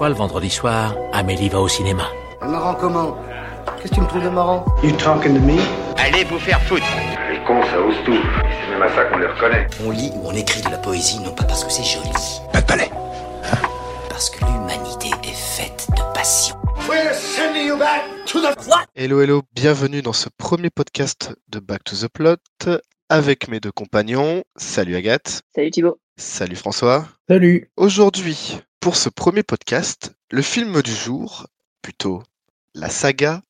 fois, le vendredi soir, Amélie va au cinéma. Marrant comment Qu'est-ce que tu me trouves de marrant You talking to me? Allez vous faire foutre Les cons, ça ose tout. Et c'est même à ça qu'on les reconnaît. On lit ou on écrit de la poésie non pas parce que c'est joli, Pas de palais. parce que l'humanité est faite de passion. We're sending you back to the... Hello, hello, bienvenue dans ce premier podcast de Back to the Plot avec mes deux compagnons. Salut Agathe. Salut Thibaut. Salut François. Salut. Aujourd'hui, pour ce premier podcast, le film du jour, plutôt la saga,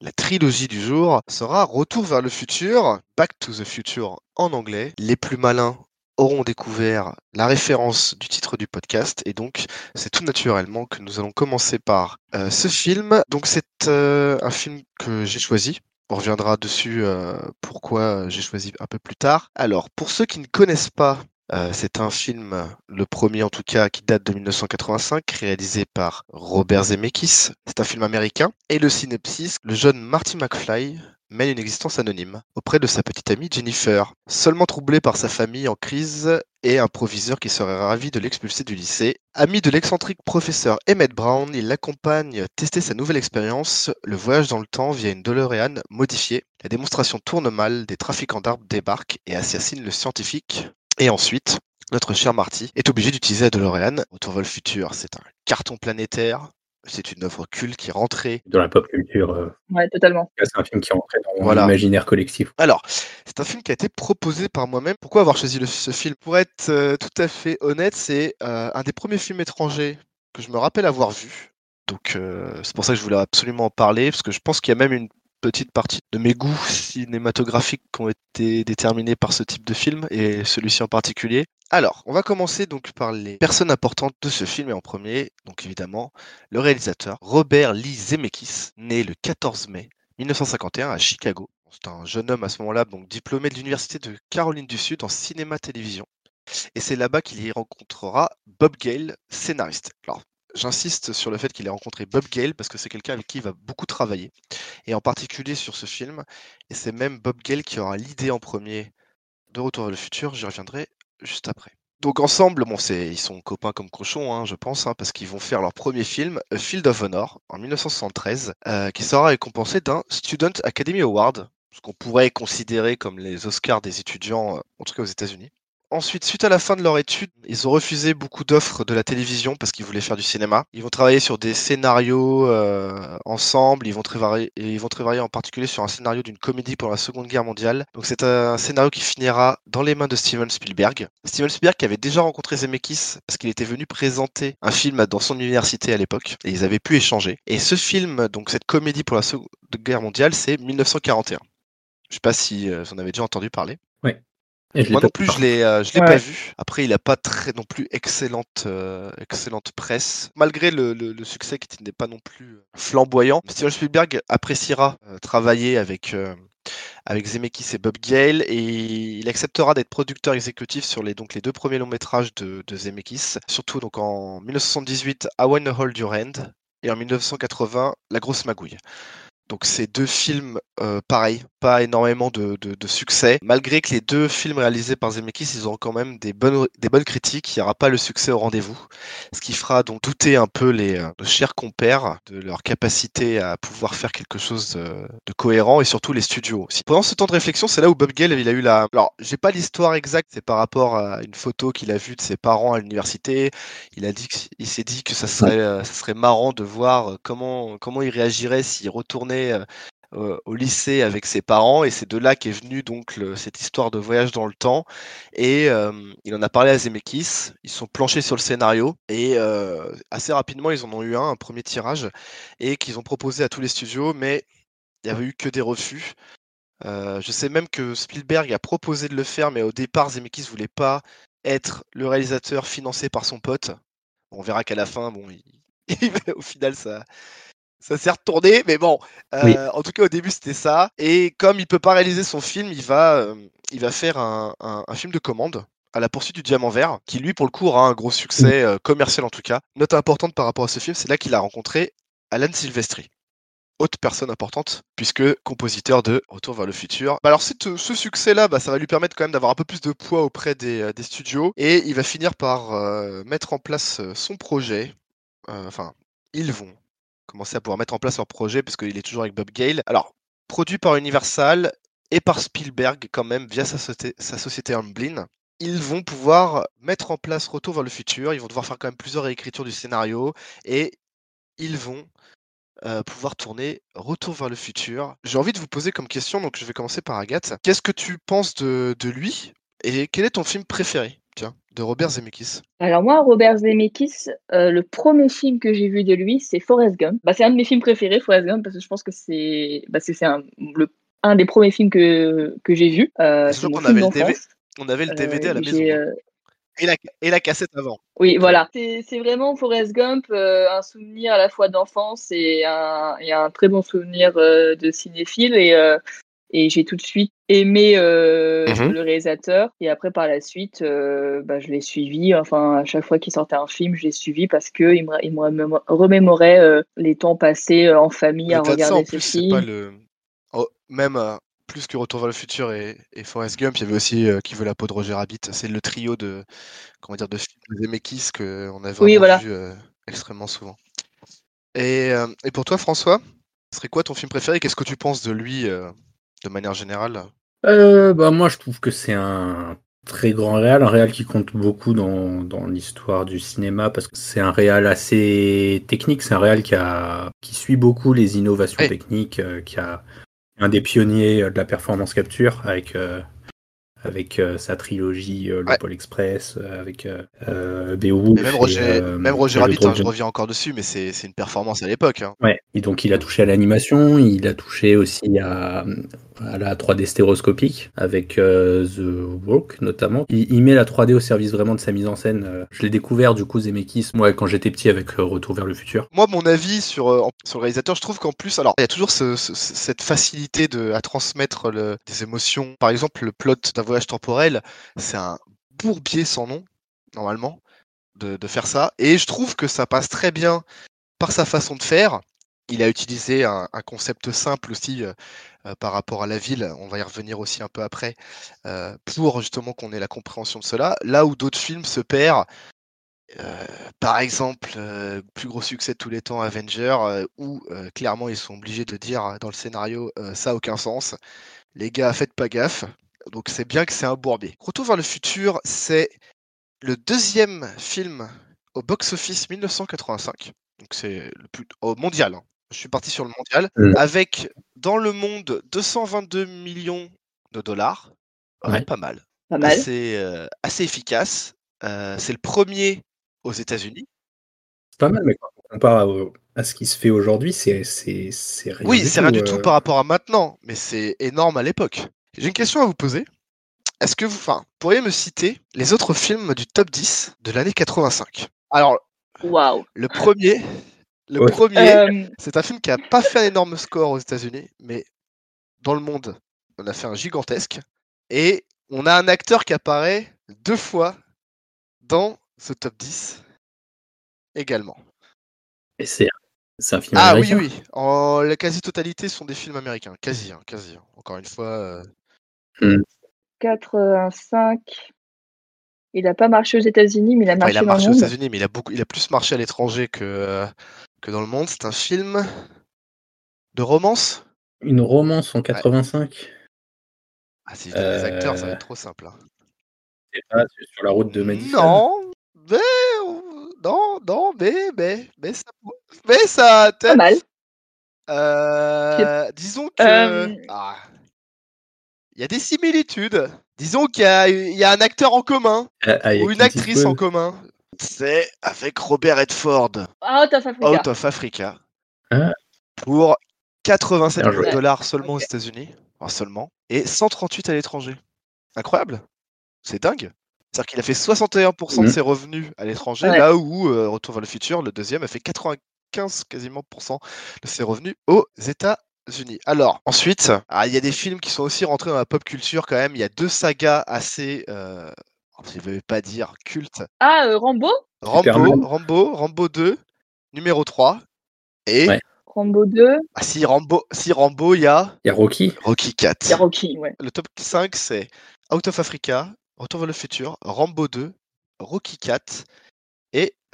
la trilogie du jour, sera Retour vers le futur, Back to the Future en anglais. Les plus malins auront découvert la référence du titre du podcast et donc c'est tout naturellement que nous allons commencer par euh, ce film. Donc c'est euh, un film que j'ai choisi. On reviendra dessus euh, pourquoi j'ai choisi un peu plus tard. Alors pour ceux qui ne connaissent pas euh, c'est un film, le premier en tout cas, qui date de 1985, réalisé par Robert Zemeckis. C'est un film américain. Et le synopsis, le jeune Marty McFly mène une existence anonyme auprès de sa petite amie Jennifer, seulement troublé par sa famille en crise et un proviseur qui serait ravi de l'expulser du lycée. Ami de l'excentrique professeur Emmett Brown, il l'accompagne tester sa nouvelle expérience, le voyage dans le temps via une DeLorean modifiée. La démonstration tourne mal, des trafiquants d'arbres débarquent et assassinent le scientifique. Et ensuite, notre cher Marty est obligé d'utiliser la DeLorean. Retour le futur, c'est un carton planétaire. C'est une œuvre culte qui est rentrée. Dans la pop culture, euh, Ouais, totalement. c'est un film qui est rentré dans Voilà. l'imaginaire collectif. Alors, c'est un film qui a été proposé par moi-même. Pourquoi avoir choisi le- ce film? Pour être euh, tout à fait honnête, c'est euh, un des premiers films étrangers que je me rappelle avoir vu. Donc, euh, c'est pour ça que je voulais absolument en parler, parce que je pense qu'il y a même une petite partie de mes goûts cinématographiques qui ont été déterminés par ce type de film, et celui-ci en particulier. Alors, on va commencer donc par les personnes importantes de ce film, et en premier, donc évidemment, le réalisateur Robert Lee Zemeckis, né le 14 mai 1951 à Chicago. C'est un jeune homme à ce moment-là, donc diplômé de l'Université de Caroline du Sud en cinéma-télévision. Et c'est là-bas qu'il y rencontrera Bob Gale, scénariste. Alors, j'insiste sur le fait qu'il ait rencontré Bob Gale parce que c'est quelqu'un avec qui il va beaucoup travailler, et en particulier sur ce film. Et c'est même Bob Gale qui aura l'idée en premier de Retour vers le futur. J'y reviendrai juste après. Donc ensemble, bon, ils sont copains comme cochons, hein, je pense, hein, parce qu'ils vont faire leur premier film, A Field of Honor, en 1973, euh, qui sera récompensé d'un Student Academy Award, ce qu'on pourrait considérer comme les Oscars des étudiants, euh, en tout cas aux États-Unis. Ensuite, suite à la fin de leur étude, ils ont refusé beaucoup d'offres de la télévision parce qu'ils voulaient faire du cinéma. Ils vont travailler sur des scénarios euh, ensemble. Ils vont, travailler, ils vont travailler en particulier sur un scénario d'une comédie pour la Seconde Guerre mondiale. Donc c'est un scénario qui finira dans les mains de Steven Spielberg. Steven Spielberg qui avait déjà rencontré Zemeckis parce qu'il était venu présenter un film dans son université à l'époque et ils avaient pu échanger. Et ce film, donc cette comédie pour la Seconde Guerre mondiale, c'est 1941. Je sais pas si euh, vous en avez déjà entendu parler. Et l'ai Moi non plus, je l'ai, euh, je l'ai Ouais. pas vu. Après, il a pas très non plus excellente, euh, excellente presse, malgré le, le- le succès qui n'est pas non plus euh, flamboyant. Steven Spielberg appréciera euh, travailler avec euh, avec Zemeckis et Bob Gale et il acceptera d'être producteur exécutif sur les donc les deux premiers longs métrages de, de Zemeckis, surtout donc en 1978 I Wanna Hold Your Hand et en 1980 La Grosse Magouille. Donc ces deux films, euh, pareil, pas énormément de, succès. Malgré que les deux films réalisés par Zemeckis, ils auront quand même des bonnes, des bonnes critiques, il n'y aura pas le succès au rendez-vous. Ce qui fera donc douter un peu les, euh, nos chers compères de leur capacité à pouvoir faire quelque chose de, cohérent et surtout les studios. Pendant ce temps de réflexion, c'est là où Bob Gale, il a eu la... Alors, j'ai pas l'histoire exacte, c'est par rapport à une photo qu'il a vue de ses parents à l'université. Il a dit il s'est dit que ça serait, euh, ça serait marrant de voir euh, comment, comment il réagirait s'il retournait euh, au lycée avec ses parents et c'est de là qu'est venue donc cette histoire de voyage dans le temps et euh, il en a parlé à Zemeckis ils sont planchés sur le scénario et euh, assez rapidement ils en ont eu un, premier tirage et qu'ils ont proposé à tous les studios mais il n'y avait eu que des refus. Je sais même que Spielberg a proposé de le faire mais au départ Zemeckis voulait pas être le réalisateur financé par son pote. On verra qu'à la fin bon au final ça ça s'est retourné, mais bon, euh, Oui. en tout cas au début c'était ça. Et comme il peut pas réaliser son film, il va, euh, il va faire un, un- un film de commande à la poursuite du diamant vert, qui lui pour le coup aura un gros succès euh, commercial en tout cas. Note importante par rapport à ce film, c'est là qu'il a rencontré Alan Silvestri. Autre personne importante, puisque compositeur de Retour vers le futur. Bah alors cette- ce succès-là, bah, ça va lui permettre quand même d'avoir un peu plus de poids auprès des, des studios, et il va finir par mettre en place son projet, enfin, ils vont commencer à pouvoir mettre en place leur projet parce qu'il est toujours avec Bob Gale. Alors, produit par Universal et par Spielberg quand même via sa, société- sa Amblin. Ils vont pouvoir mettre en place Retour vers le futur. Ils vont devoir faire quand même plusieurs réécritures du scénario et ils vont euh, pouvoir tourner Retour vers le futur. J'ai envie de vous poser comme question, donc je vais commencer par Agathe. Qu'est-ce que tu penses de, lui et quel est ton film préféré? De Robert Zemeckis. Alors moi, Robert Zemeckis, euh, le premier film que j'ai vu de lui, c'est Forrest Gump. Bah, c'est un de mes films préférés, Forrest Gump, parce que je pense que c'est bah, un, le- un des premiers films que, que j'ai vu. Euh, qu'on avait le. On avait le DVD à la Euh, maison. hein. euh, Et, la, et la cassette avant. Oui, voilà. C'est c'est vraiment Forrest Gump, euh, un souvenir à la fois d'enfance et un, et un très bon souvenir euh, de cinéphile. Et, euh, et j'ai tout de suite aimé euh, Mhm. le réalisateur. Et après, par la suite, euh, bah, je l'ai suivi. Enfin, à chaque fois qu'il sortait un film, je l'ai suivi parce qu'il me, il me remémo- remémorait euh, les temps passés euh, en famille à ça, en regarder ce film. le. oh, même euh, plus que Retour vers le futur et, et Forrest Gump, il y avait aussi euh, Qui veut la peau de Roger Rabbit. C'est le trio de, comment dire, de films de Zemeckis qu'on a vraiment Oui, voilà. vu euh, extrêmement souvent. Et, euh, et pour toi, François, ce serait quoi ton film préféré? Qu'est-ce que tu penses de lui euh, de manière générale? Euh, bah, moi, je trouve que c'est un très grand réal, un réal qui compte beaucoup dans, dans l'histoire du cinéma parce que c'est un réal assez technique, c'est un réal qui, a, qui suit beaucoup les innovations techniques, euh, qui a un des pionniers euh, de la performance capture avec, euh, avec euh, sa trilogie euh, Le Ouais. Pôle Express, euh, avec Beowulf. Même Roger, même Roger et Rabbit, hein, je reviens encore dessus, mais c'est une performance à l'époque. hein. Ouais, et donc il a touché à l'animation, il a touché aussi à, à la 3D stéroscopique avec euh, The Walk notamment. Il, il met la 3D au service vraiment de sa mise en scène. Euh, Je l'ai découvert du coup Zemeckis, moi quand j'étais petit avec euh, Retour vers le futur. Moi, mon avis sur, sur le réalisateur, je trouve qu'en plus, alors, il y a toujours ce- ce- cette facilité de, à transmettre le- des émotions. Par exemple, le plot d'un temporel, c'est un bourbier sans nom, normalement, de, faire ça. Et je trouve que ça passe très bien par sa façon de faire. Il a utilisé un, concept simple aussi euh, euh, par rapport à la ville, on va y revenir aussi un peu après, euh, pour justement qu'on ait la compréhension de cela. Là où d'autres films se perdent, par exemple, plus gros succès de tous les temps, Avenger, où clairement ils sont obligés de dire dans le scénario ça a aucun sens. Les gars, faites pas gaffe. Donc c'est bien que c'est un bourbier. Retour vers le futur, c'est le deuxième film au box-office 1985. Donc c'est le plus au mondial. hein. Je suis parti sur le mondial Mm. avec dans le monde 222 millions de dollars. Ouais, Ouais. Pas mal Pas mal. assez, euh, assez efficace. Euh, c'est le premier aux États-Unis. C'est pas mal, mais quand on compare à, à ce qui se fait aujourd'hui, c'est c'est- c'est rien Oui, c'est rien du euh. tout par rapport à maintenant, mais c'est énorme à l'époque. J'ai une question à vous poser. Est-ce que vous enfin, pourriez me citer les autres films du top 10 de l'année 85 Alors, le premier, le Ouais. premier, Euh, c'est un film qui a pas fait un énorme score aux États-Unis, mais dans le monde, on a fait un gigantesque. Et on a un acteur qui apparaît deux fois dans ce top 10 également. Et c'est un film Ah oui, américain? oui. En la quasi-totalité sont des films américains. Quasi, hein, quasi. hein. Encore une fois. euh, 85. Il n'a pas marché aux États-Unis, mais il a enfin, marché il a dans marché le aux monde. États-Unis, mais il a, beaucoup, il a plus marché à l'étranger que, euh, que dans le monde. C'est un film de romance? Une romance en 85. Ah, si je donne les acteurs, ça va Euh, être trop simple. hein. C'est pas sur la route de Madison. Non, mais. Non, non, mais. Mais, mais ça. Mais ça. Pas mal. Euh, disons que. Euh, Ah. Il y a des similitudes. Disons qu'il y a, il y a un acteur en commun. Ah, ah, ou une actrice en commun. C'est avec Robert Redford, Out of Africa. Out of Africa, Ah. pour 87 Bien millions de joué. dollars seulement aux. États-Unis, enfin seulement, et 138 à l'étranger. Incroyable, c'est dingue. C'est-à-dire qu'il a fait 61% de Mhm. ses revenus à l'étranger, Ouais. là où euh, Retour vers le futur, le deuxième, a fait 95 quasiment pour cent de ses revenus aux États-Unis. Alors, ensuite, ah, il y a des films qui sont aussi rentrés dans la pop culture quand même. Il y a deux sagas assez, euh, je ne vais pas dire culte, Ah, euh, Rambo? Rambo. Rambo, Rambo 2, numéro 3. Et Ouais. Rambo 2. ah, si Rambo, si Rambo, il y a Il y a Rocky. Rocky 4. Il y a Rocky, ouais. Le top 5, c'est Out of Africa, Retour vers le futur, Rambo 2, Rocky 4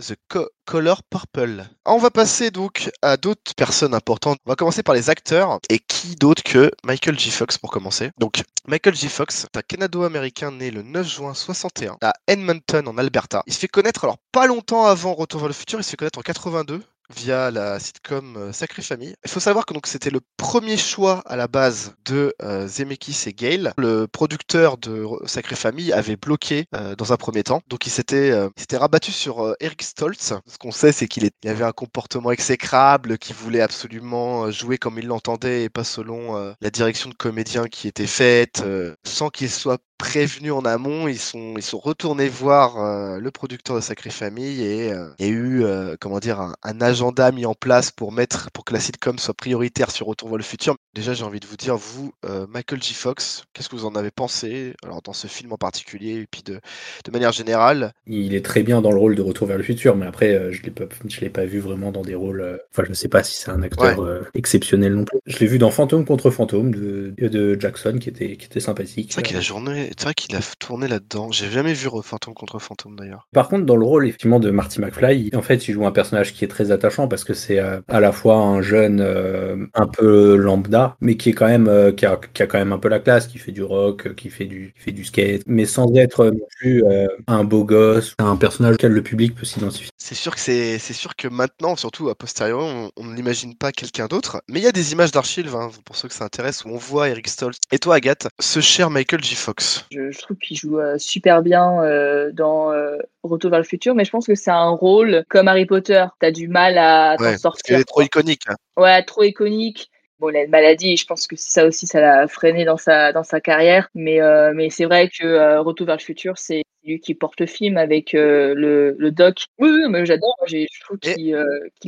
The Color Purple. On va passer donc à d'autres personnes importantes. On va commencer par les acteurs. Et qui d'autre que Michael J. Fox pour commencer? Donc, Michael J. Fox est un Canado-américain né le 9 juin 61 à Edmonton en Alberta. Il se fait connaître, alors pas longtemps avant Retour vers le futur, il se fait connaître en 82 via la sitcom euh, Sacrée Famille. Il faut savoir que donc c'était le premier choix à la base de euh, Zemeckis et Gale. Le producteur de Sacrée Famille avait bloqué euh, dans un premier temps, donc il s'était rabattu sur Eric Stoltz. Ce qu'on sait, c'est qu'il avait un comportement exécrable, qu'il voulait absolument jouer comme il l'entendait et pas selon la direction de comédien qui était faite, sans qu'il soit prévenu en amont, ils sont, ils sont retournés voir euh, le producteur de Sacrée Famille et euh, il y a eu, euh, comment dire, un, un agenda mis en place pour mettre, pour que la sitcom soit prioritaire sur Retour vers le futur. Déjà, j'ai envie de vous dire, vous, euh, Michael J. Fox, qu'est-ce que vous en avez pensé Alors, dans ce film en particulier, et puis de, de manière générale, Il est très bien dans le rôle de Retour vers le futur, mais après, je je l'ai pas vu vraiment dans des rôles. Enfin, je ne sais pas si c'est un acteur exceptionnel non plus. Je l'ai vu dans Fantôme contre Fantôme de, de Jackson, qui était, qui était sympathique. c'est vrai qu'il a, journé- c'est vrai qu'il a tourné là-dedans. J'ai jamais vu Fantôme contre Fantôme d'ailleurs. Par contre, dans le rôle effectivement de Marty McFly, en fait, il joue un personnage qui est très attachant parce que c'est euh, à la fois un jeune euh, un peu lambda, mais qui est quand même euh, qui, a, qui a quand même un peu la classe, qui fait du rock, qui fait du qui fait du skate, mais sans être non plus euh, un beau gosse, un personnage auquel le public peut s'identifier. C'est sûr que c'est, c'est sûr que maintenant, surtout a posteriori, on, on n'imagine pas quelqu'un d'autre. Mais il y a des images d'archives, hein, pour ceux que ça intéresse, où on voit Eric Stoltz. Et toi, Agathe, ce cher Michael J. Fox. Je, je trouve qu'il joue euh, super bien euh, dans euh, Retour vers le futur, mais je pense que c'est un rôle comme Harry Potter. T'as du mal à t'en Ouais, sortir. est trop iconique. hein. Ouais, trop iconique. Bon, il a une maladie, je pense que ça aussi, ça l'a freiné dans sa, dans sa carrière. Mais, euh, mais c'est vrai que euh, Retour vers le futur, c'est lui qui porte le film avec euh, le, le doc. Oui, oui, mais j'adore. J'ai- Je trouve qu'il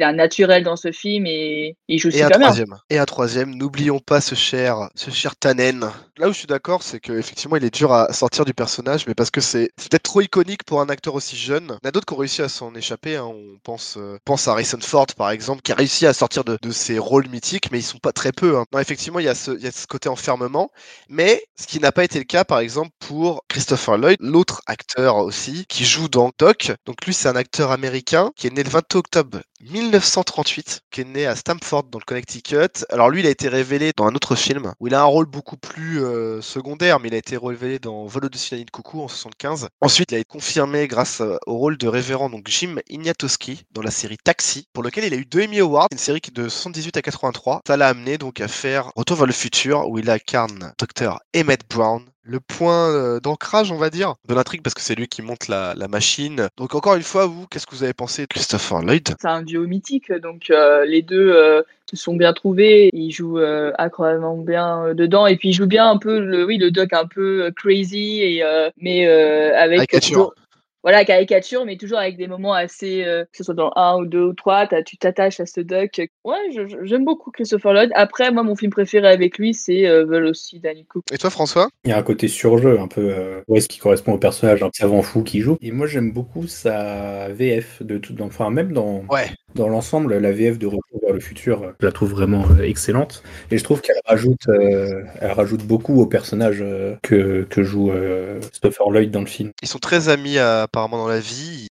a un naturel dans ce film et il joue Et un super bien. troisième. Et un troisième. N'oublions pas ce cher, ce cher Tannen. Là où je suis d'accord, c'est qu'effectivement, il est dur à sortir du personnage, mais parce que c'est c'est peut-être trop iconique pour un acteur aussi jeune. Il y en a d'autres qui ont réussi à s'en échapper. hein. On pense, pense à Harrison Ford, par exemple, qui a réussi à sortir de, de ses rôles mythiques, mais ils sont pas très peu. hein. Non, effectivement, il y, a ce, côté enfermement, mais ce qui n'a pas été le cas, par exemple, pour Christopher Lloyd, l'autre acteur aussi, qui joue dans Doc. Donc lui, c'est un acteur américain qui est né le 22 octobre 1938, qui est né à Stamford dans le Connecticut. Alors lui, il a été révélé dans un autre film où il a un rôle beaucoup plus euh, secondaire, mais il a été révélé dans Vol au-dessus de coucou en 75. Ensuite, il a été confirmé grâce euh, au rôle de révérend donc Jim Ignatowski dans la série Taxi, pour lequel il a eu deux Emmy Awards, une série qui de 78 à 83. Ça l'a amené donc à faire Retour vers le futur où il incarne Dr Emmett Brown, le point euh, d'ancrage, on va dire, de l'intrigue parce que c'est lui qui monte la, la machine. Donc encore une fois, vous, qu'est-ce que vous avez pensé de Christopher Lloyd? C'est un duo mythique, donc euh, les deux euh, se sont bien trouvés. Ils jouent euh, incroyablement bien dedans, et puis ils jouent bien un peu le, oui, le doc un peu crazy, et mais avec toujours- voilà caricature, mais toujours avec des moments assez, euh, que ce soit dans 1 ou 2 ou 3, t'as- tu t'attaches à ce doc. Ouais, j'aime beaucoup Christopher Lloyd. Après, moi, mon film préféré avec lui, c'est euh, Vol aussi Danny Cook. Et toi, François? Il y a un côté surjeu, un peu, euh, ouais, ce qui correspond au personnage, un savant fou qui joue. Et moi, j'aime beaucoup sa VF de tout, dans- enfin même dans Ouais. Dans l'ensemble, la VF de Retour vers le futur, euh, je la trouve vraiment euh, excellente. Et je trouve qu'elle rajoute, euh, elle rajoute beaucoup au personnage euh, que que joue euh, Christopher Lloyd dans le film. Ils sont très amis apparemment dans la vie.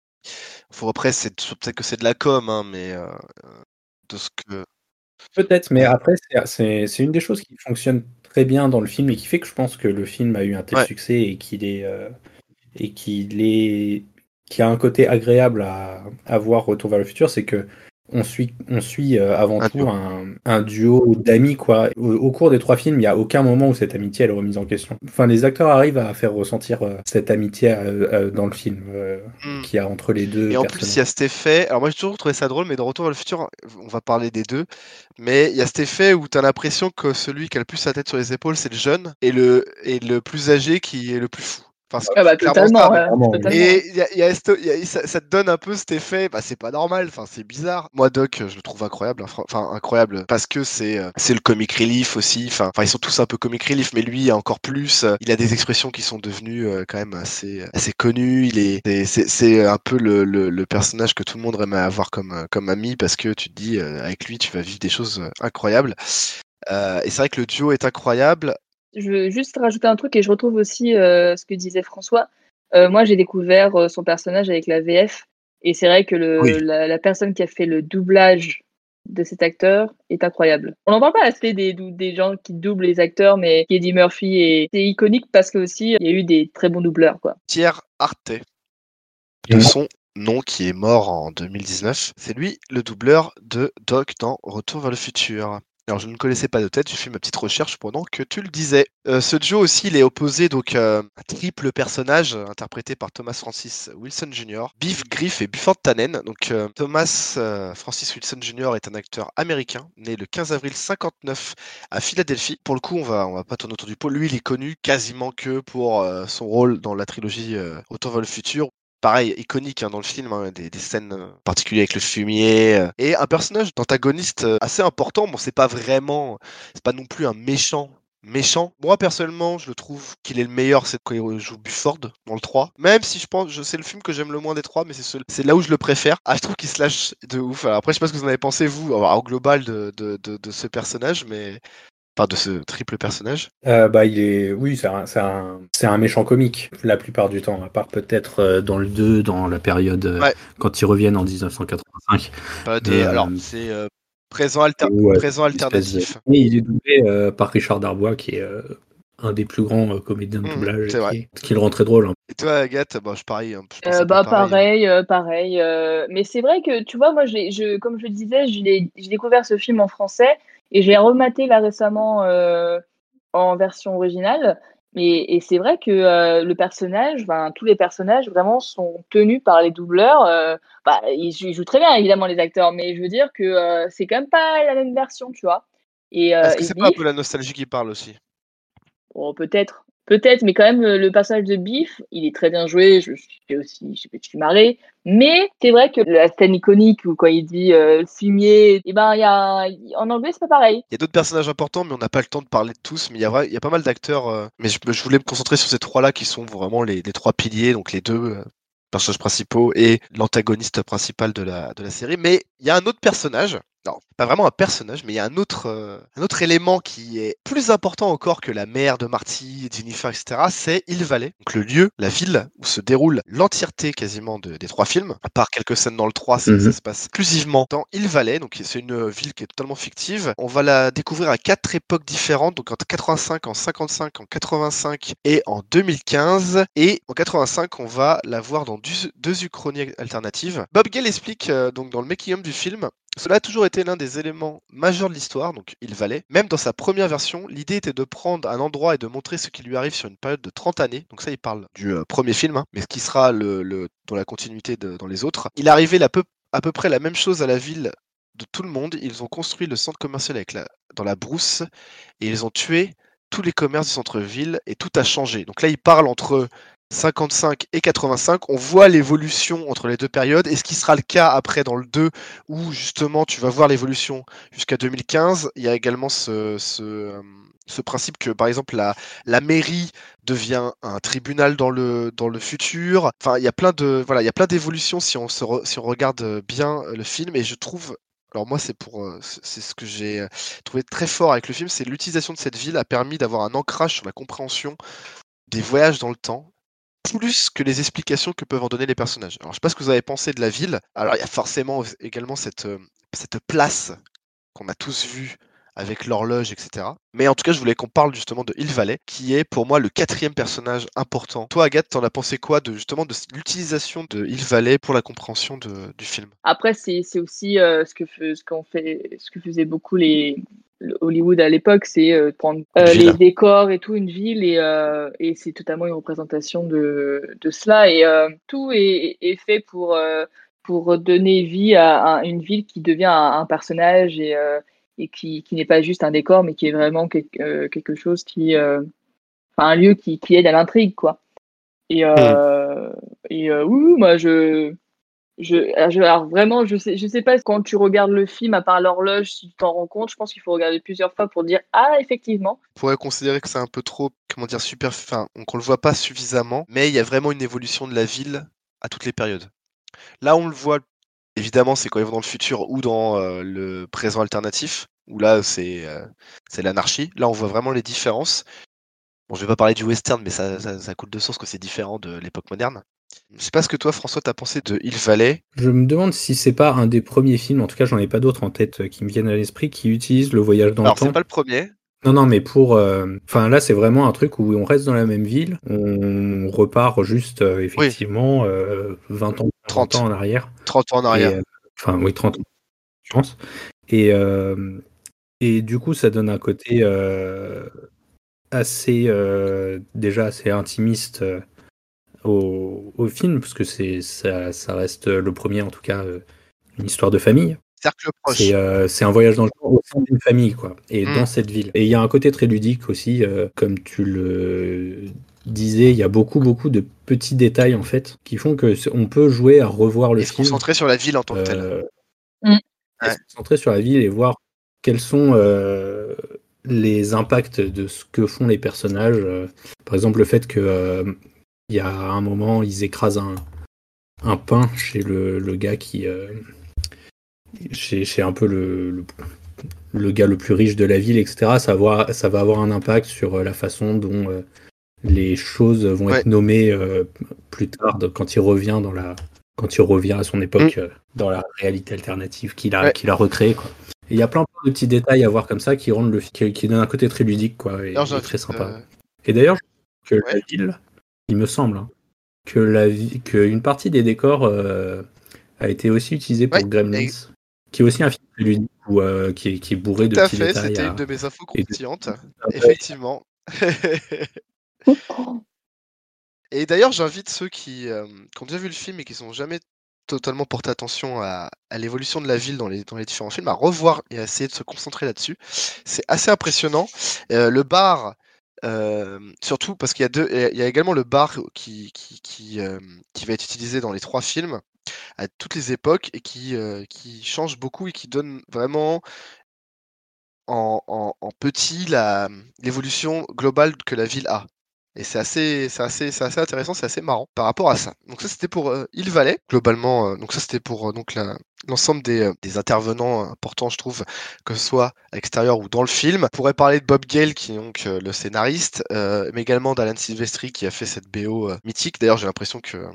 Faut après, c'est peut-être que c'est de la com, hein, mais de ce que. Peut-être, mais après, c'est- une des choses qui fonctionne très bien dans le film et qui fait que je pense que le film a eu un tel Ouais. succès et qu'il est et qu'il est qui a un côté agréable à, à voir Retour vers le futur, c'est que on suit on suit euh, avant Un tout un, un duo d'amis quoi. Au, au cours des trois films, il n'y a aucun moment où cette amitié elle est remise en question. Enfin, les acteurs arrivent à faire ressentir euh, cette amitié euh, dans le film euh, Hmm. qu'il y a entre les deux. Et en plus, il y a cet effet. Alors, moi, j'ai toujours trouvé ça drôle, mais dans Retour vers le futur, on va parler des deux. Mais il y a cet effet où tu as l'impression que celui qui a le plus sa tête sur les épaules, c'est le jeune, et le, et le plus âgé qui est le plus fou. Enfin, Ah bah totalement, ça. ouais, vraiment. totalement. Et il y a- il y a esto- y a- ça, ça te donne un peu cet effet, bah, c'est pas normal, enfin c'est bizarre. Moi Doc, je le trouve incroyable, hein, enfin incroyable, parce que c'est euh, c'est le comic relief aussi. Enfin, enfin, ils sont tous un peu comic relief, mais lui encore plus. Euh, Il a des expressions qui sont devenues euh, quand même assez assez connues. Il est c'est- c'est c'est un peu le, le, le personnage que tout le monde aimerait avoir comme comme ami, parce que tu te dis euh, avec lui tu vas vivre des choses incroyables. Euh, et c'est vrai que le duo est incroyable. Je veux juste rajouter un truc et je retrouve aussi euh, ce que disait François. Euh, moi, j'ai découvert euh, son personnage avec la VF Et c'est vrai que le, Oui. la, la personne qui a fait le doublage de cet acteur est incroyable. On n'en parle pas assez des, dou- des gens qui doublent les acteurs, mais Eddie Murphy est, c'est iconique parce que aussi il y a eu des très bons doubleurs, quoi. Pierre Arte, de son nom qui est mort en 2019. C'est lui le doubleur de Doc dans Retour vers le futur. Alors je ne connaissais pas de tête, j'ai fait ma petite recherche pendant que tu le disais. Euh, ce duo aussi, il est opposé donc euh, un triple personnage euh, interprété par Thomas Francis Wilson Jr., Biff Griff et Buford Tannen. Donc Thomas Francis Wilson Jr. est un acteur américain né le 15 avril 59 à Philadelphie. Pour le coup, on va on va pas tourner autour du pot. Lui, il est connu quasiment que pour son rôle dans la trilogie Retour vers futur pareil, iconique hein, dans le film, hein, des, scènes euh, particulières avec le fumier, euh, et un personnage d'antagoniste euh, assez important. Bon, c'est pas vraiment, c'est pas non plus un méchant. Méchant. Moi personnellement, je le trouve qu'il est le meilleur, c'est quand il joue Bufford dans le 3. Même si je pense, je c'est le film que j'aime le moins des trois, mais c'est ce- c'est là où je le préfère. Ah, je trouve qu'il se lâche de ouf. Après, je sais pas ce que vous en avez pensé vous, au global de ce personnage, mais enfin de ce triple personnage. Euh, bah, il est, oui, c'est un, c'est un, un méchant comique la plupart du temps, à part peut-être euh, dans le 2, dans la période euh, Ouais. quand ils reviennent en 1985. Pas des- Euh, alors c'est euh, présent, alter- où, euh, présent une espèce de- alternatif. Et il est doublé euh, par Richard Darbois, qui est euh, un des plus grands euh, comédiens de Mhm, doublage, vrai. qui, ce qui le rend très drôle. hein. Et toi, Agathe, bah, je parie. hein, je pense Euh, un peu bah pareil. pareil, euh, pareil. euh, mais c'est vrai que tu vois, moi, je, comme je le disais, je l'ai- j'ai découvert ce film en français et j'ai rematé là récemment euh, en version originale. Et, et c'est vrai que euh, le personnage, ben, tous les personnages vraiment sont tenus par les doubleurs. euh, bah, ils, jou- ils jouent très bien évidemment les acteurs, mais je veux dire que c'est quand même pas la même version, tu vois. Et, Est-ce que c'est pas un peu la nostalgie qui parle aussi? Bon, peut-être, peut-être, mais quand même, le, passage de Biff, il est très bien joué. Je suis aussi, je suis marré. Mais c'est vrai que la scène iconique où quand il dit euh, fumier, et ben, il y a, en anglais, c'est pas pareil. Il y a d'autres personnages importants, mais on n'a pas le temps de parler de tous. Mais il y a, a pas mal d'acteurs. euh, mais je, voulais me concentrer sur ces trois-là qui sont vraiment les, trois piliers, donc les deux euh, personnages principaux et l'antagoniste principal de la série. Mais il y a un autre personnage. Non, pas vraiment un personnage, mais il y a un autre, euh, un autre élément qui est plus important encore que la mère de Marty, Jennifer, etc. C'est Hill Valley, donc le lieu, la ville où se déroule l'entièreté quasiment de- des trois films. À part quelques scènes dans le 3, c'est- Mhm. ça se passe exclusivement dans Hill Valley, donc c'est une ville qui est totalement fictive. On va la découvrir à quatre époques différentes, donc en 85, en 55, en 85 et en 2015. Et en 85, on va la voir dans deux, deux uchronies alternatives. Bob Gale explique euh, donc dans le making-of du film cela a toujours été l'un des éléments majeurs de l'histoire, donc il valait. Même dans sa première version, l'idée était de prendre un endroit et de montrer ce qui lui arrive sur une période de 30 années. Donc ça, il parle du euh, premier film, hein, mais ce qui sera dans la continuité dans les autres. Il arrivait à peu, près la même chose à la ville de tout le monde. Ils ont construit le centre commercial dans la brousse et ils ont tué tous les commerces du centre-ville et tout a changé. Donc là, il parle entre 55 et 85, on voit l'évolution entre les deux périodes, et ce qui sera le cas après dans le 2, où justement tu vas voir l'évolution jusqu'à 2015. Il y a également ce, ce, euh, ce principe que par exemple la, la mairie devient un tribunal dans le, dans le futur. Enfin, il y a plein de voilà, il y a plein d'évolutions si on se si on regarde bien le film, et je trouve alors moi, c'est pour, euh, c'est c'est ce que j'ai euh, trouvé très fort avec le film, c'est l'utilisation de cette ville a permis d'avoir un ancrage sur la compréhension des voyages dans le temps, plus que les explications que peuvent en donner les personnages. Alors, je sais pas ce que vous avez pensé de la ville. Alors, il y a forcément également cette, euh, place qu'on a tous vue avec l'horloge, etc. Mais en tout cas, je voulais qu'on parle justement de Hill Valley, qui est pour moi le quatrième personnage important. Toi, Agathe, t'en as pensé quoi de justement de l'utilisation de Hill Valley pour la compréhension du film? Après, c'est aussi euh, ce que faisaient beaucoup les le Hollywood à l'époque, c'est euh, prendre euh, les décors et tout, une ville, et, euh, et c'est totalement une représentation de, de cela. Et euh, tout est, est fait pour, euh, pour donner vie à, un- une ville qui devient un, un personnage et, euh, et qui, qui n'est pas juste un décor, mais qui est vraiment quelque, euh, quelque chose qui. euh, Enfin, un lieu qui, qui aide à l'intrigue, quoi. Et, euh, et euh, oui, moi, je. Je, alors, je- alors vraiment, je sais, pas quand tu regardes le film, à part l'horloge, si tu t'en rends compte, je pense qu'il faut regarder plusieurs fois pour dire ah effectivement. On pourrait considérer que c'est un peu trop, comment dire, super, on- qu'on le voit pas suffisamment, mais il y a vraiment une évolution de la ville à toutes les périodes. Là, on le voit, évidemment, c'est quand ils vont dans le futur ou dans euh, le présent alternatif, où là, c'est euh, c'est l'anarchie. Là, on voit vraiment les différences. Bon, je vais pas parler du western, mais ça, ça, ça coule de source que c'est différent de l'époque moderne. Je sais pas ce que toi, François, t'as pensé de Il Valley. Je me demande si c'est pas un des premiers films, en tout cas j'en ai pas d'autres en tête euh, qui me viennent à l'esprit, qui utilise le voyage dans Alors, le temps. c'est pas le premier. Non, non, mais pour. euh, Enfin, là, c'est vraiment un truc où on reste dans la même ville, on repart juste, euh, effectivement, euh, 20 ans, 30 30. ans en arrière. 30 ans en arrière. Enfin, oui, 30 ans, je pense. Et, et du coup, ça donne un côté assez, déjà assez intimiste au, au film, parce que c'est, ça, ça reste le premier, en tout cas, euh, une histoire de famille. Cercle proche. C'est euh, c'est un voyage dans le temps au sein d'une famille, quoi, et Mm. dans cette ville. Et il y a un côté très ludique aussi, euh, comme tu le disais, il y a beaucoup, beaucoup de petits détails, en fait, qui font que on peut jouer à revoir le Et se film. concentrer sur la ville en tant que telle. euh, Mm. et Ouais. se concentrer sur la ville et voir quels sont euh, les impacts de ce que font les personnages. par exemple, le fait que euh, il y a un moment, ils écrasent un, un pain chez le, le gars qui. euh, chez, chez un peu le, le, le gars le plus riche de la ville, etc. Ça va avoir, ça va avoir un impact sur euh, la façon dont euh, les choses vont Ouais. être nommées euh, plus tard, quand il revient dans la. Quand il revient à son époque, euh, dans la réalité alternative qu'il a, Mm. Ouais. qu'il a recréée. Il y a plein, plein de petits détails à voir comme ça qui rendent le qui, qui donnent un côté très ludique quoi, et, très sympa. Et d'ailleurs, que la ville, il me semble, hein, que la vi- que une partie des décors euh, a été aussi utilisée pour Ouais, Gremlins, et- qui est aussi un film où, euh, qui, est, qui est bourré de Tout à petits fait, détails. c'était à- une de mes infos de- croustillantes. Effectivement. Et d'ailleurs, j'invite ceux qui, euh, qui ont déjà vu le film et qui sont jamais totalement porté attention à, à l'évolution de la ville dans les, dans les différents films, à revoir et à essayer de se concentrer là-dessus. C'est assez impressionnant. Euh, le bar, euh, surtout parce qu'il y a deux, il y a également le bar qui, qui, qui, euh, qui va être utilisé dans les trois films à toutes les époques et qui, euh, qui change beaucoup et qui donne vraiment en, en, en petit l'évolution globale que la ville a. Et c'est assez, c'est assez, c'est assez intéressant, c'est assez marrant par rapport à ça. Donc ça c'était pour euh, Il Valley, globalement. euh, donc ça c'était pour euh, donc l'ensemble des, euh, des intervenants importants, je trouve, que ce soit à l'extérieur ou dans le film. On pourrait parler de Bob Gale qui est donc euh, le scénariste, euh, mais également d'Alan Silvestri qui a fait cette BO euh, mythique. D'ailleurs j'ai l'impression que euh,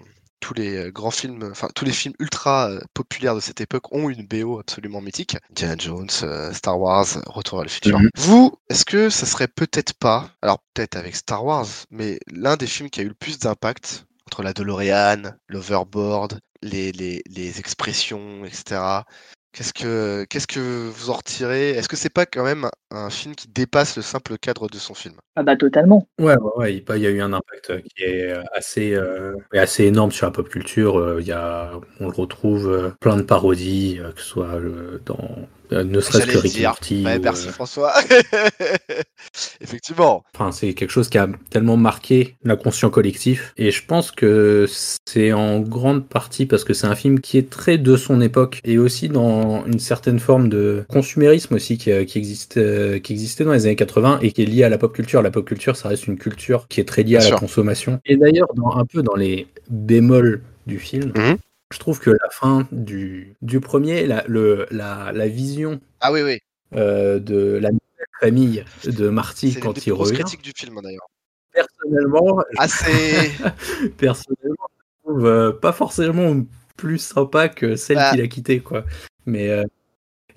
tous les euh, grands films, enfin tous les films ultra euh, populaires de cette époque ont une BO absolument mythique. Indiana Jones, euh, Star Wars, Retour vers le futur. Mhm. Vous, est-ce que ça serait peut-être pas, alors peut-être avec Star Wars, mais l'un des films qui a eu le plus d'impact entre la DeLorean, l'Overboard, les, les, les expressions, etc. Qu'est-ce que, qu'est-ce que vous en retirez? Est-ce que c'est pas quand même un film qui dépasse le simple cadre de son film? Ah bah totalement. Ouais, ouais, ouais, il y a eu un impact euh, qui est euh, assez, euh, assez énorme sur la pop culture. Il y a, on le retrouve plein de parodies, que ce soit dans, euh, ne serait-ce que le Rick et dire. Morty. Ouais, ou, merci euh, François. Effectivement. Enfin, c'est quelque chose qui a tellement marqué l'inconscient collectif. Et je pense que c'est en grande partie parce que c'est un film qui est très de son époque et aussi dans une certaine forme de consumérisme aussi qui, euh, qui, existe, euh, qui existait dans les années 80 et qui est lié à la pop culture. La pop culture, ça reste une culture qui est très liée Bien à sûr. la consommation. Et d'ailleurs, un peu dans les bémols du film, Mhm. Je trouve que la fin du, du premier, la, le, la, la vision Ah oui, oui. euh, de la nouvelle famille de Marty C'est quand il plus grosses revient, critiques du film d'ailleurs. personnellement, Ah, c'est. personnellement, je trouve euh, pas forcément plus sympa que celle Bah. qu'il a quittée, quoi. Mais euh,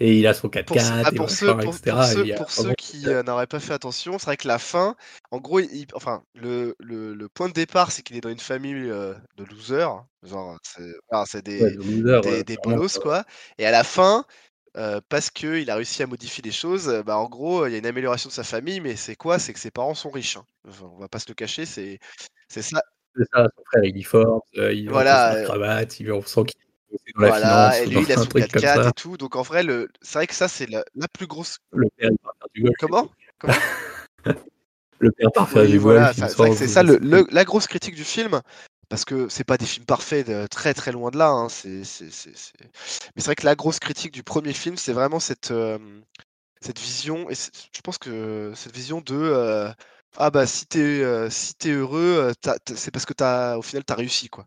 et il a son 4x4 pour, ceux- pour ceux, pour, qui euh, n'auraient pas fait attention, c'est vrai que la fin, en gros, il- enfin, le, le, le point de départ, c'est qu'il est dans une famille euh, de losers. Genre, c'est des, ouais, de loser, des, ouais, des vraiment, bolos, quoi. Et à la fin, euh, parce qu'il a réussi à modifier les choses, euh, bah, en gros, il y a une amélioration de sa famille, mais c'est quoi? C'est que ses parents sont riches. hein. Enfin, on va pas se le cacher, c'est ça. C'est ça, son frère il est fort, il Voilà, cravate, il, sent qu'il Voilà, finance et lui, il a son truc comme 4x4 ça. et tout. Donc en vrai, le... c'est vrai que ça, c'est la, la plus grosse. Le père il part faire du golf. Comment? Comment? Le père part faire Oui, du voilà, c'est vrai que c'est ça le, le- la grosse critique du film, parce que c'est pas des films parfaits, de- très très loin de là. hein, Mais c'est vrai que la grosse critique du premier film, c'est vraiment cette, euh, cette vision, et je pense que cette vision de euh, ah bah si t'es euh, si t'es heureux, euh, c'est parce que t'as au final t'as réussi quoi.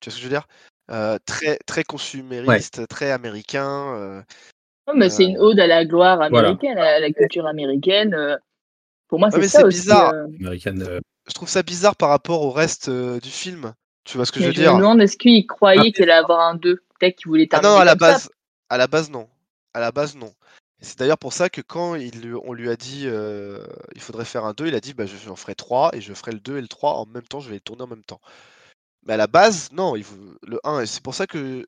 Tu vois ce que je veux dire? Euh, Très très consumériste, très américain. euh, Non, mais c'est une ode à la gloire Voilà. américaine, à la culture américaine. euh. Pour moi, c'est mais ça c'est aussi. bizarre. euh. American, euh, je trouve ça bizarre par rapport au reste euh, du film. Tu vois ce que Mais je veux je dire? me demande, est-ce qu'il croyait Après, qu'il allait avoir un 2 Peut-être qu'il voulait Ah terminer non, à la ça. base, à la base non. À la base non. C'est d'ailleurs pour ça que quand il, on lui a dit euh, il faudrait faire un 2, il a dit bah, je- j'en ferai 3 et je ferai le 2 et le 3 en même temps, je vais les tourner en même temps. Mais à la base, non, il le 1, et c'est pour ça que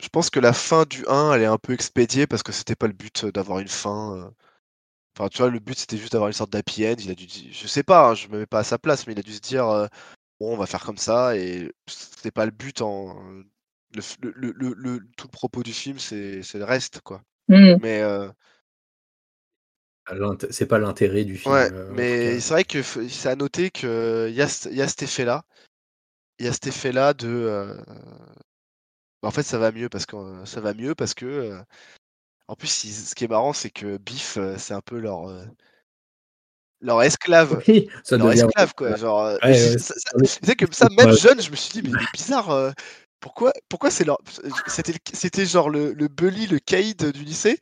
je pense que la fin du 1, elle est un peu expédiée parce que c'était pas le but d'avoir une fin. Enfin, tu vois, le but c'était juste d'avoir une sorte d'happy end. Il a dû, je sais pas, hein, je me mets pas à sa place, mais il a dû se dire euh, bon, on va faire comme ça et c'était pas le but en. Le, le- le- le- le- tout le propos du film, c'est c'est le reste, quoi. Hmm. Mais euh, C'est pas l'intérêt du film. ouais, euh, mais c'est vrai que c'est à noter que il y a, ce- il y a cet effet-là. Il y a cet effet-là de. euh, bah, En fait, ça va mieux parce que euh, ça va mieux parce que. euh, En plus, ils- ce qui est marrant, c'est que Biff, c'est un peu leur leur esclave. Oui, ça leur devient. esclave, quoi. Genre, Ouais, ouais, ça- ouais. que ça, même jeune, je me suis dit, mais bizarre. euh, pourquoi, pourquoi c'est leur. C'était, c'était genre le, le bully, le caïd du lycée.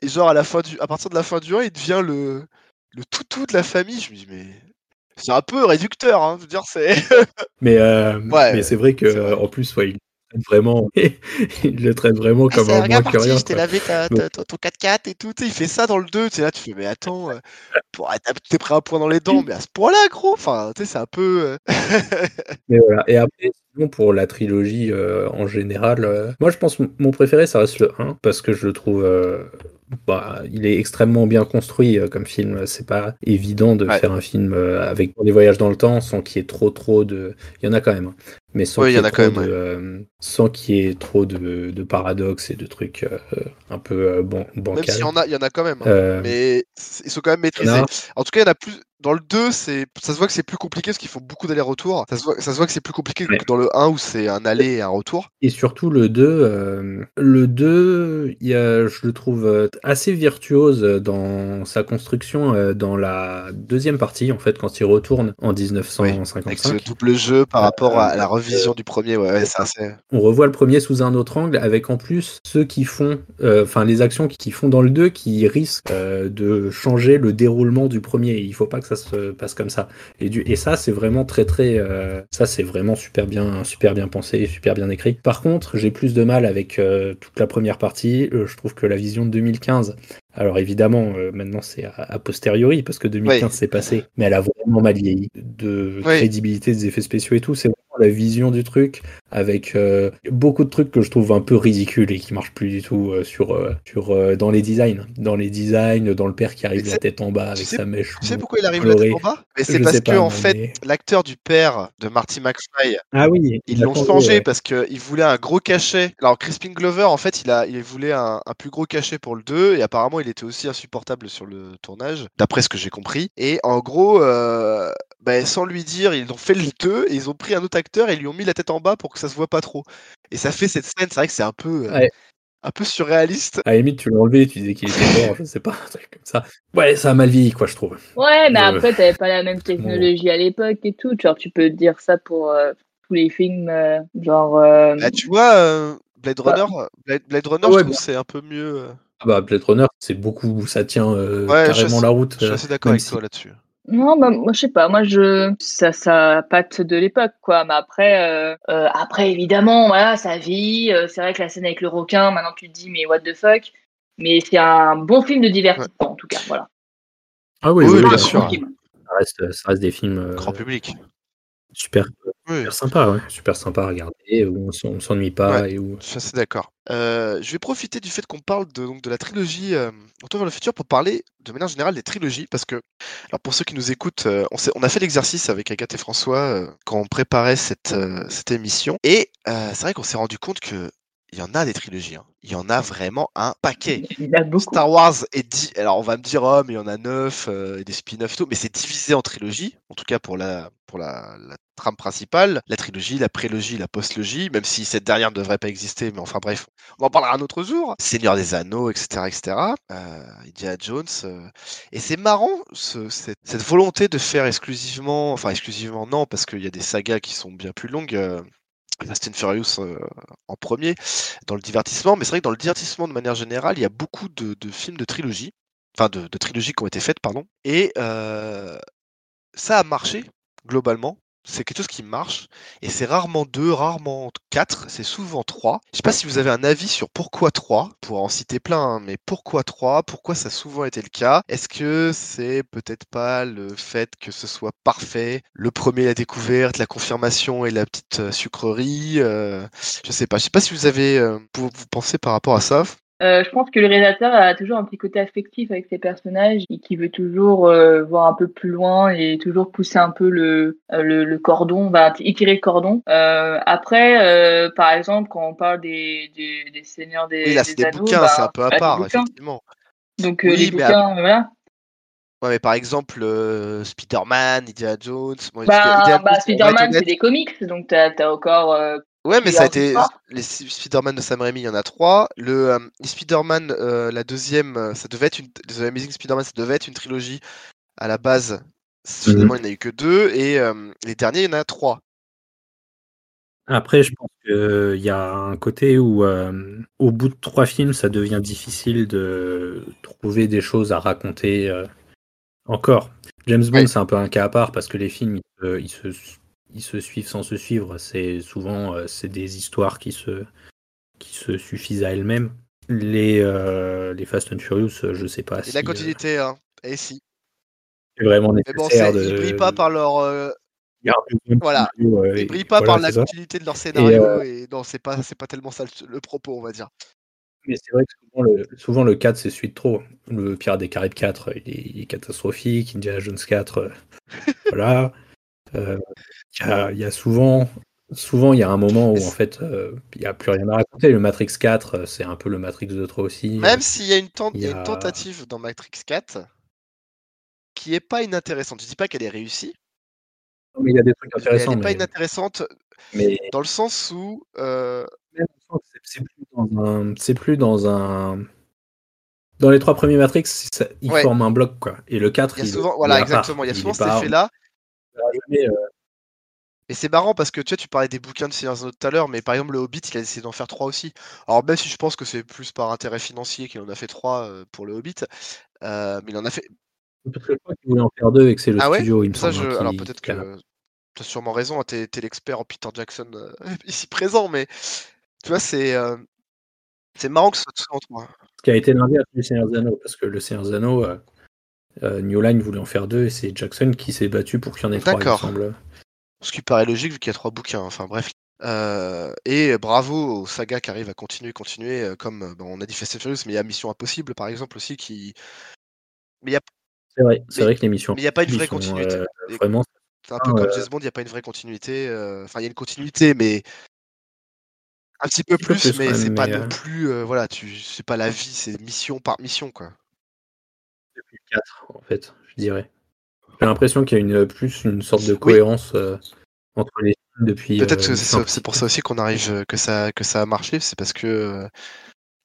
Et genre, à, la fin du, à partir de la fin du 1, il devient le, le toutou de la famille. Je me dis, mais. C'est un peu réducteur, hein. Je veux dire, c'est. Mais, euh, Ouais, mais c'est vrai que vrai. en plus, ouais, il le traite vraiment, il le traite vraiment comme un moins que rien. je t'ai lavé ta- ta- ton ton 4x4 et tout. tu sais, Il fait ça dans le 2. Tu sais, là, tu fais, mais attends, euh, ah, t'es pris un point dans les dents, mais à ce point-là, gros. Enfin, tu sais, c'est un peu. euh, Mais voilà. Et après, sinon, pour la trilogie euh, en général, euh, moi je pense que mon préféré, ça reste le 1, parce que je le trouve. Bah, il est extrêmement bien construit euh, comme film. C'est pas évident de Ouais. faire un film euh, avec des voyages dans le temps sans qu'il y ait trop trop de. Il y en a quand même, hein, mais sans qu'il y en ait a quand trop même, de, euh, sans qu'il y ait trop de, de paradoxes et de trucs euh, un peu ban Même s'il y en a, il y en a quand même. hein. Mais ils sont quand même en maîtrisés. a- En tout cas, il y en a plus. Dans le 2, c'est... ça se voit que c'est plus compliqué parce qu'il faut beaucoup d'allers-retours. Ça se voit, ça se voit que c'est plus compliqué Ouais. que dans le 1 où c'est un aller et un retour. Et surtout le 2, euh, le 2, il y a, je le trouve euh, assez virtuose dans sa construction euh, dans la deuxième partie, en fait, quand il retourne en Avec ce 1955. double jeu par rapport à la revision du premier. Ouais, ouais, c'est assez. On revoit le premier sous un autre angle, avec en plus ceux qui font, euh, enfin les actions qui font dans le 2 qui risquent de changer le déroulement du premier. Il faut pas que ça se passe comme ça. Et, du, et ça, c'est vraiment très très, euh, ça c'est vraiment super bien, super bien pensé, super bien écrit. Par contre, j'ai plus de mal avec euh, toute la première partie. Euh, je trouve que la vision de 2015. Alors évidemment, euh, maintenant c'est a, posteriori parce que 2015 Oui. c'est passé, mais elle a vraiment mal vieilli de Oui. crédibilité des effets spéciaux et tout. C'est la vision du truc avec euh, beaucoup de trucs que je trouve un peu ridicules et qui marchent plus du tout euh, sur euh, sur euh, dans les designs, dans les designs, dans le père qui arrive la tête en bas avec sais- sa mèche. Tu sais pourquoi il arrive là colorée. en bas? Mais c'est parce que, pas, en fait, mais- l'acteur du père de Marty McFly, Ah oui, ils l'ont changé, ouais. parce qu'il voulait un gros cachet. Alors, Crispin Glover, en fait, il, a, il voulait un, un plus gros cachet pour le 2 et apparemment, il était aussi insupportable sur le tournage, d'après ce que j'ai compris. Et en gros, euh, ben, sans lui dire, ils ont fait le 2 et ils ont pris un autre acteur et ils lui ont mis la tête en bas pour que ça se voit pas trop. Et ça fait cette scène, c'est vrai que c'est un peu, euh, Ouais. un peu surréaliste. À la limite, tu l'as enlevé, tu disais qu'il était mort, je sais pas, un truc comme ça. Ouais, ça a mal vieilli, quoi, je trouve. Ouais, mais Euh, après, t'avais pas la même technologie à l'époque et tout. Genre, tu peux dire ça pour euh, tous les films, euh, genre. euh, Bah, tu vois, euh, Blade Bah. Runner, Blade, Blade Runner, Ah je ouais, trouve bah. c'est un peu mieux. Ah bah, Blade Runner, c'est beaucoup, ça tient euh, Ouais, je carrément suis- la route. Je suis assez d'accord avec si- toi là-dessus. Non, bah, moi, je sais pas. Moi, je. Ça, ça patte de l'époque, quoi. Mais après, euh, euh, après, évidemment, voilà, ça vit. Euh, c'est vrai que la scène avec le requin, maintenant, tu te dis, mais what the fuck. Mais c'est un bon film de divertissement, en tout cas. Voilà. Ah oui, Oui, oui, bien bien sûr. sûr. Ça reste, ça reste des films euh, Grand public. super, Oui. super sympas, ouais. super sympas à regarder, où on s'en- on s'ennuie pas Ouais. et où. Je suis assez d'accord. Euh, je vais profiter du fait qu'on parle de, la trilogie euh, Retour vers le futur pour parler de manière générale des trilogies. Parce que, alors pour ceux qui nous écoutent, euh, on, a fait l'exercice avec Agathe et François euh, quand on préparait cette, cette émission. Et c'est vrai qu'on s'est rendu compte que il y en a des trilogies. hein. Il y en a vraiment un paquet. Il y en a beaucoup. Star Wars est dit. Alors on va me dire, oh, mais il y en a neuf, euh, et des spin-offs et tout, mais c'est divisé en trilogies, en tout cas pour la, pour la, la trame principale. La trilogie, la prélogie, la postlogie, même si cette dernière ne devrait pas exister, mais enfin bref, on en parlera un autre jour. Seigneur des Anneaux, etc. etc. Euh, Indiana Jones. euh, Et c'est marrant, ce- cette, cette volonté de faire exclusivement, enfin exclusivement non, parce qu'il y a des sagas qui sont bien plus longues. Fast and Furious euh, en premier dans le divertissement, mais c'est vrai que dans le divertissement de manière générale, il y a beaucoup de, de films de trilogie, enfin de, de trilogies qui ont été faites, pardon, et euh, ça a marché globalement. C'est quelque chose qui marche, et c'est rarement deux, rarement quatre, c'est souvent trois. Je sais pas si vous avez un avis sur pourquoi trois, pour en citer plein, hein, mais pourquoi trois, pourquoi ça a souvent été le cas? Est-ce que c'est peut-être pas le fait que ce soit parfait, le premier la découverte, la confirmation et la petite euh, sucrerie, euh, je sais pas. Je sais pas si vous avez, euh, vous, vous pensez par rapport à ça. Euh, je pense que le réalisateur a toujours un petit côté affectif avec ses personnages et qui veut toujours euh, voir un peu plus loin et toujours pousser un peu le, euh, le, le cordon, va étirer le cordon. Euh, après, par exemple, quand on parle des, des, des seigneurs des, Oui, là, des c'est des anneaux, bouquins, bah, c'est un peu à bah, part, effectivement. Donc Oui, les bouquins, voilà. Ouais, mais par exemple, euh, Spider-Man, Indiana Jones. Bon, Bah, bah Spider-Man, c'est des comics, donc t'as as encore euh, Ouais, mais ça a été. Les Sp- Spider-Man de Sam Raimi, il y en a trois. Le euh, les Spider-Man, euh, la deuxième, euh, ça devait être une. The Amazing Spider-Man, ça devait être une trilogie à la base. Finalement, il n'y en a eu que deux. Et euh, les derniers, il y en a trois. Après, je pense qu'il y a un côté où, euh, au bout de trois films, ça devient difficile de trouver des choses à raconter euh, encore. James Bond, c'est un peu un cas à part parce que les films, ils, se- ils se, ils se suivent sans se suivre. C'est souvent euh, c'est des histoires qui se, qui se suffisent à elles-mêmes. Les, euh, les Fast and Furious, euh, je sais pas Et si la continuité, hein. Et si. c'est vraiment Mais bon, nécessaire de. ils brillent pas par leur. Voilà. Ils brillent pas voilà, par la ça. continuité de leur scénario. euh, Et, non, c'est pas, c'est pas tellement ça le, le propos, on va dire. Mais c'est vrai que souvent le, souvent le 4 c'est de trop. Le Pirate des Caraïbes 4, il est, il est catastrophique. Indiana Jones 4, euh, voilà. Euh, Il y, a, il y a souvent, souvent il y a un moment où en fait euh, il n'y a plus rien à raconter. Le Matrix 4, euh, c'est un peu le Matrix de trop aussi. Même s'il y a une, y a tentative dans Matrix 4 qui est pas inintéressante. Je dis pas qu'elle est réussie, Mais il y a des trucs mais elle intéressants. est pas inintéressante mais dans le sens où euh, c'est- plus dans un, c'est plus dans un. Dans les trois premiers Matrix, ça- ils Ouais. forment un bloc quoi. Et le 4, il y a souvent, il voilà, part. exactement, il y a souvent cet effet-là. Jamais, euh, Et c'est marrant parce que tu vois, tu parlais des bouquins de Seigneur Anneaux tout à l'heure, mais par exemple, le Hobbit, il a essayé d'en faire trois aussi. Alors, même si je pense que c'est plus par intérêt financier qu'il en a fait trois euh, pour le Hobbit, euh, mais il en a fait. Parce que je crois qu'ils voulaient en faire deux et que c'est le Ah ouais? studio, il me Ça, semble. je... hein, Alors, peut-être a- que tu as sûrement raison, hein, t'es t'es l'expert en Peter Jackson euh, ici présent, mais tu vois, c'est euh, c'est marrant que ce soit en trois. Ce qui a été l'inverse du Seigneur Anneaux, parce que le Seigneur Anneaux, euh, New Line voulait en faire deux et c'est Jackson qui s'est battu pour qu'il y en ait trois, D'accord. Ce qui paraît logique vu qu'il y a trois bouquins. Enfin bref. Euh, et bravo aux sagas qui arrivent à continuer, continuer, euh, comme euh, bon, on a dit Fast and Furious, mais il y a Mission Impossible par exemple aussi qui. Mais il n'y a, C'est vrai, c'est vrai que l'émission. mais il y a pas une vraie continuité. euh, vraiment, C'est un peu Ah, comme James Bond, il n'y a pas une vraie continuité. Enfin, il y a une continuité, mais un petit peu plus, plus, mais c'est pas non plus. voilà, tu, c'est pas la vie, c'est mission par mission, quoi. Depuis le 4, en fait, je dirais. J'ai l'impression qu'il y a une, plus une sorte de Oui. cohérence euh, entre les films depuis. Peut-être euh, que une c'est pour ça aussi qu'on arrive, euh, que ça, que ça a marché, c'est parce que euh,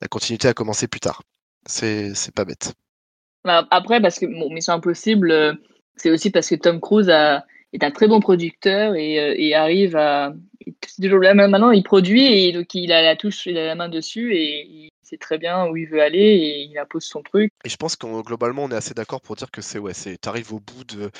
la continuité a commencé plus tard. C'est, c'est pas bête. Bah, Après, parce que bon, Mission Impossible, c'est aussi parce que Tom Cruise a, est un très bon producteur et, et arrive à. toujours là, maintenant, il produit et donc il a la touche, il a la main dessus et il sait très bien où il veut aller et il impose son truc. Et je pense qu'on globalement on est assez d'accord pour dire que c'est ouais, c'est t'arrives au bout de,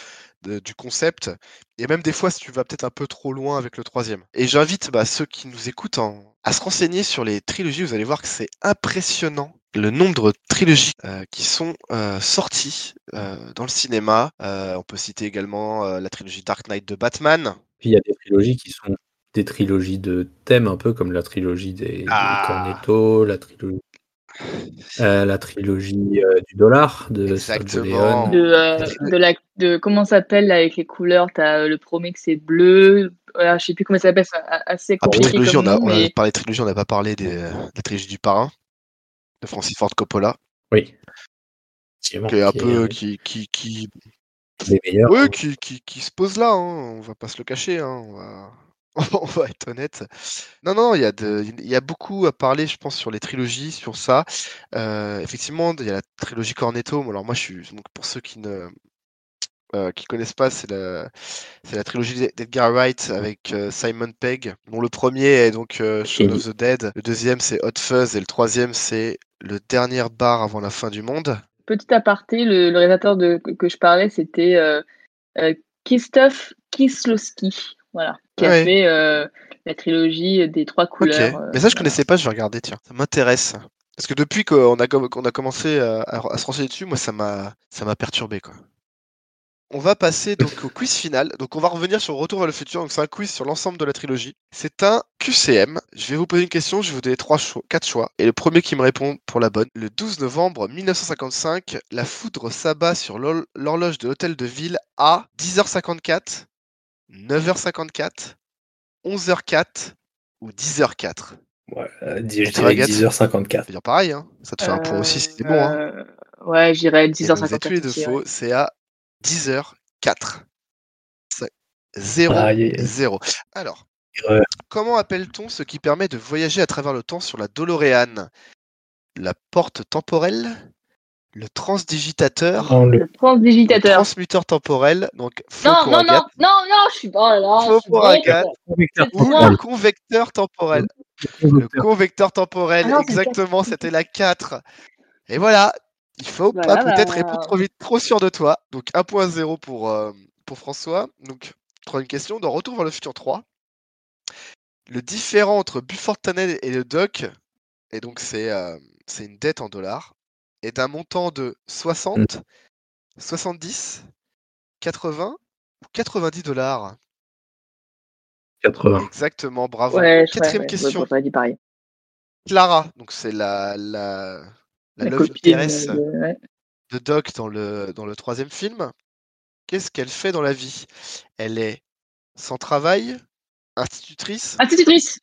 de- du concept et même des fois si tu vas peut-être un peu trop loin avec le troisième. Et j'invite bah, ceux qui nous écoutent en- à se renseigner sur les trilogies. Vous allez voir que c'est impressionnant le nombre de trilogies euh, qui sont euh, sorties euh, dans le cinéma. Euh, on peut citer également euh, la trilogie Dark Knight de Batman. Puis il y a des trilogies qui sont des trilogies de thèmes, un peu comme la trilogie des, des Ah. Cornetto, la trilogie, euh, la trilogie euh, du dollar de Exactement. De, euh, de la, de comment ça s'appelle avec les couleurs, t'as euh, le premier que c'est bleu, voilà, je sais plus comment ça s'appelle, c'est assez Ah, compliqué trilogie, comme on a, on parlé de trilogie, on n'a pas parlé des, de la trilogie du parrain de Francis Ford Coppola, Oui. Qui est un qui peu est qui, qui, qui, des meilleurs. Ouais, qui, qui, qui se pose là, hein, on va pas se le cacher, hein, on va... on va être honnête. Non, non, il y, a de... il y a beaucoup à parler, je pense, sur les trilogies, sur ça. Euh, effectivement, il y a la trilogie Cornetto. Alors moi, je suis donc pour ceux qui ne euh, qui connaissent pas, c'est la c'est la trilogie d'Edgar Wright avec euh, Simon Pegg, dont le premier est donc euh, Shaun of the Dead, le deuxième c'est Hot Fuzz et le troisième c'est le dernier bar avant la fin du monde. petit aparté, le, le réalisateur de, que, que je parlais, c'était euh, euh, Christophe Kieslowski, voilà, qui a fait euh, la trilogie des trois couleurs. euh, Mais ça, je connaissais pas, je vais regarder, tiens. Ça m'intéresse. Parce que depuis qu'on a, qu'on a commencé à, se renseigner dessus, moi, ça m'a ça m'a perturbé, quoi. On va passer donc au quiz final. Donc, on va revenir sur Retour vers le futur. Donc, c'est un quiz sur l'ensemble de la trilogie. C'est un QCM. Je vais vous poser une question. Je vais vous donner trois choix, quatre choix. Et le premier qui me répond pour la bonne. Le 12 novembre 1955, la foudre s'abat sur l'hor- l'horloge de l'hôtel de ville à 10h54, 9h54, 11h04 ou 10h04. Ouais, euh, je dirais Agathe. 10h54. Je veux dire pareil, hein. ça te fait un point aussi si c'est bon. Hein. Euh, Ouais, j'irais Et donc, vous êtes tous les 10h54. deux aussi, faux, ouais. c'est à 10h04. 0, Aïe, aïe, aïe. 0. Alors, comment appelle-t-on ce qui permet de voyager à travers le temps sur la DeLorean La porte temporelle Le transdigitateur le- Le transdigitateur. Transmuteur temporel, donc faux Non, pour non, Agathe, non, non, non, je suis oh là Faux pour. Agathe. ou le convecteur temporel. Le Convecteur. temporel, Ah non, exactement, c'était la 4. Et voilà, il faut Voilà, pas peut-être bah. répondre trop vite, trop sûr de toi. Donc 1.0 pour, euh, pour François. Donc, troisième question, dans Retour vers le futur 3, le différent entre Buford Tunnel et le Doc, et donc c'est euh, c'est une dette en dollars, est d'un montant de 60, 70, 80 ou 90 dollars. 80. Exactement, bravo. Ouais, Quatrième ouais, ouais, question. ouais, j'aurais dit pareil. Clara, donc c'est la, la, la, La love euh, de- ouais. de Doc dans le, dans le troisième film. Qu'est-ce qu'elle fait dans la vie? Elle est sans travail, institutrice? Institutrice.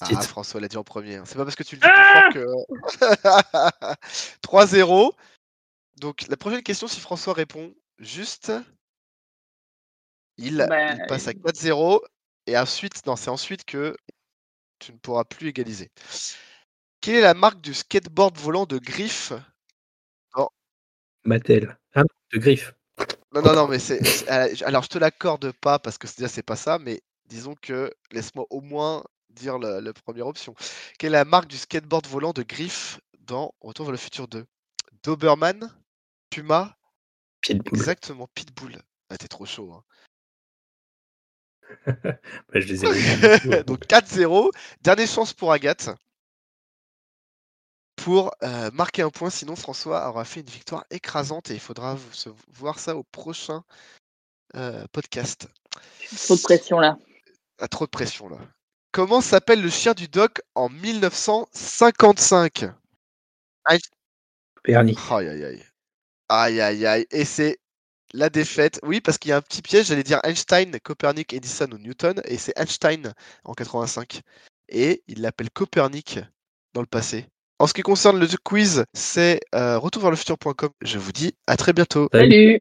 Ah. François l'a dit en premier. hein. C'est pas parce que tu le dis plus fort que. 3-0. Donc la prochaine question, si François répond juste, il, Bah, il passe à 4-0. Et ensuite, non, c'est ensuite que tu ne pourras plus égaliser. Quelle est la marque du skateboard volant de Griff? Mattel. Ah, de griffe. Non, non, non, mais c'est. euh, Alors, je te l'accorde pas parce que c'est- déjà, c'est pas ça, mais disons que laisse-moi au moins dire la, la première option. Quelle est la marque du skateboard volant de Griff dans Retour vers le futur 2 Doberman Puma? Pitbull. Exactement, Pitbull. Ah, t'es trop chaud. hein. Bah, je les ai vus. Donc 4-0. Dernière chance pour Agathe. Pour euh, marquer un point, sinon François aura fait une victoire écrasante et il faudra vous- se- voir ça au prochain euh, podcast. Trop de pression là. Ah, trop de pression là. Comment s'appelle le chien du doc en 1955 Copernic. Aïe aïe aïe. Aïe aïe aïe. Et c'est la défaite. Oui, parce qu'il y a un petit piège, j'allais dire Einstein, Copernic, Edison ou Newton, et c'est Einstein en 85. Et il l'appelle Copernic dans le passé. En ce qui concerne le quiz, c'est euh, retourverlefutur.com. Je vous dis à très bientôt. Salut.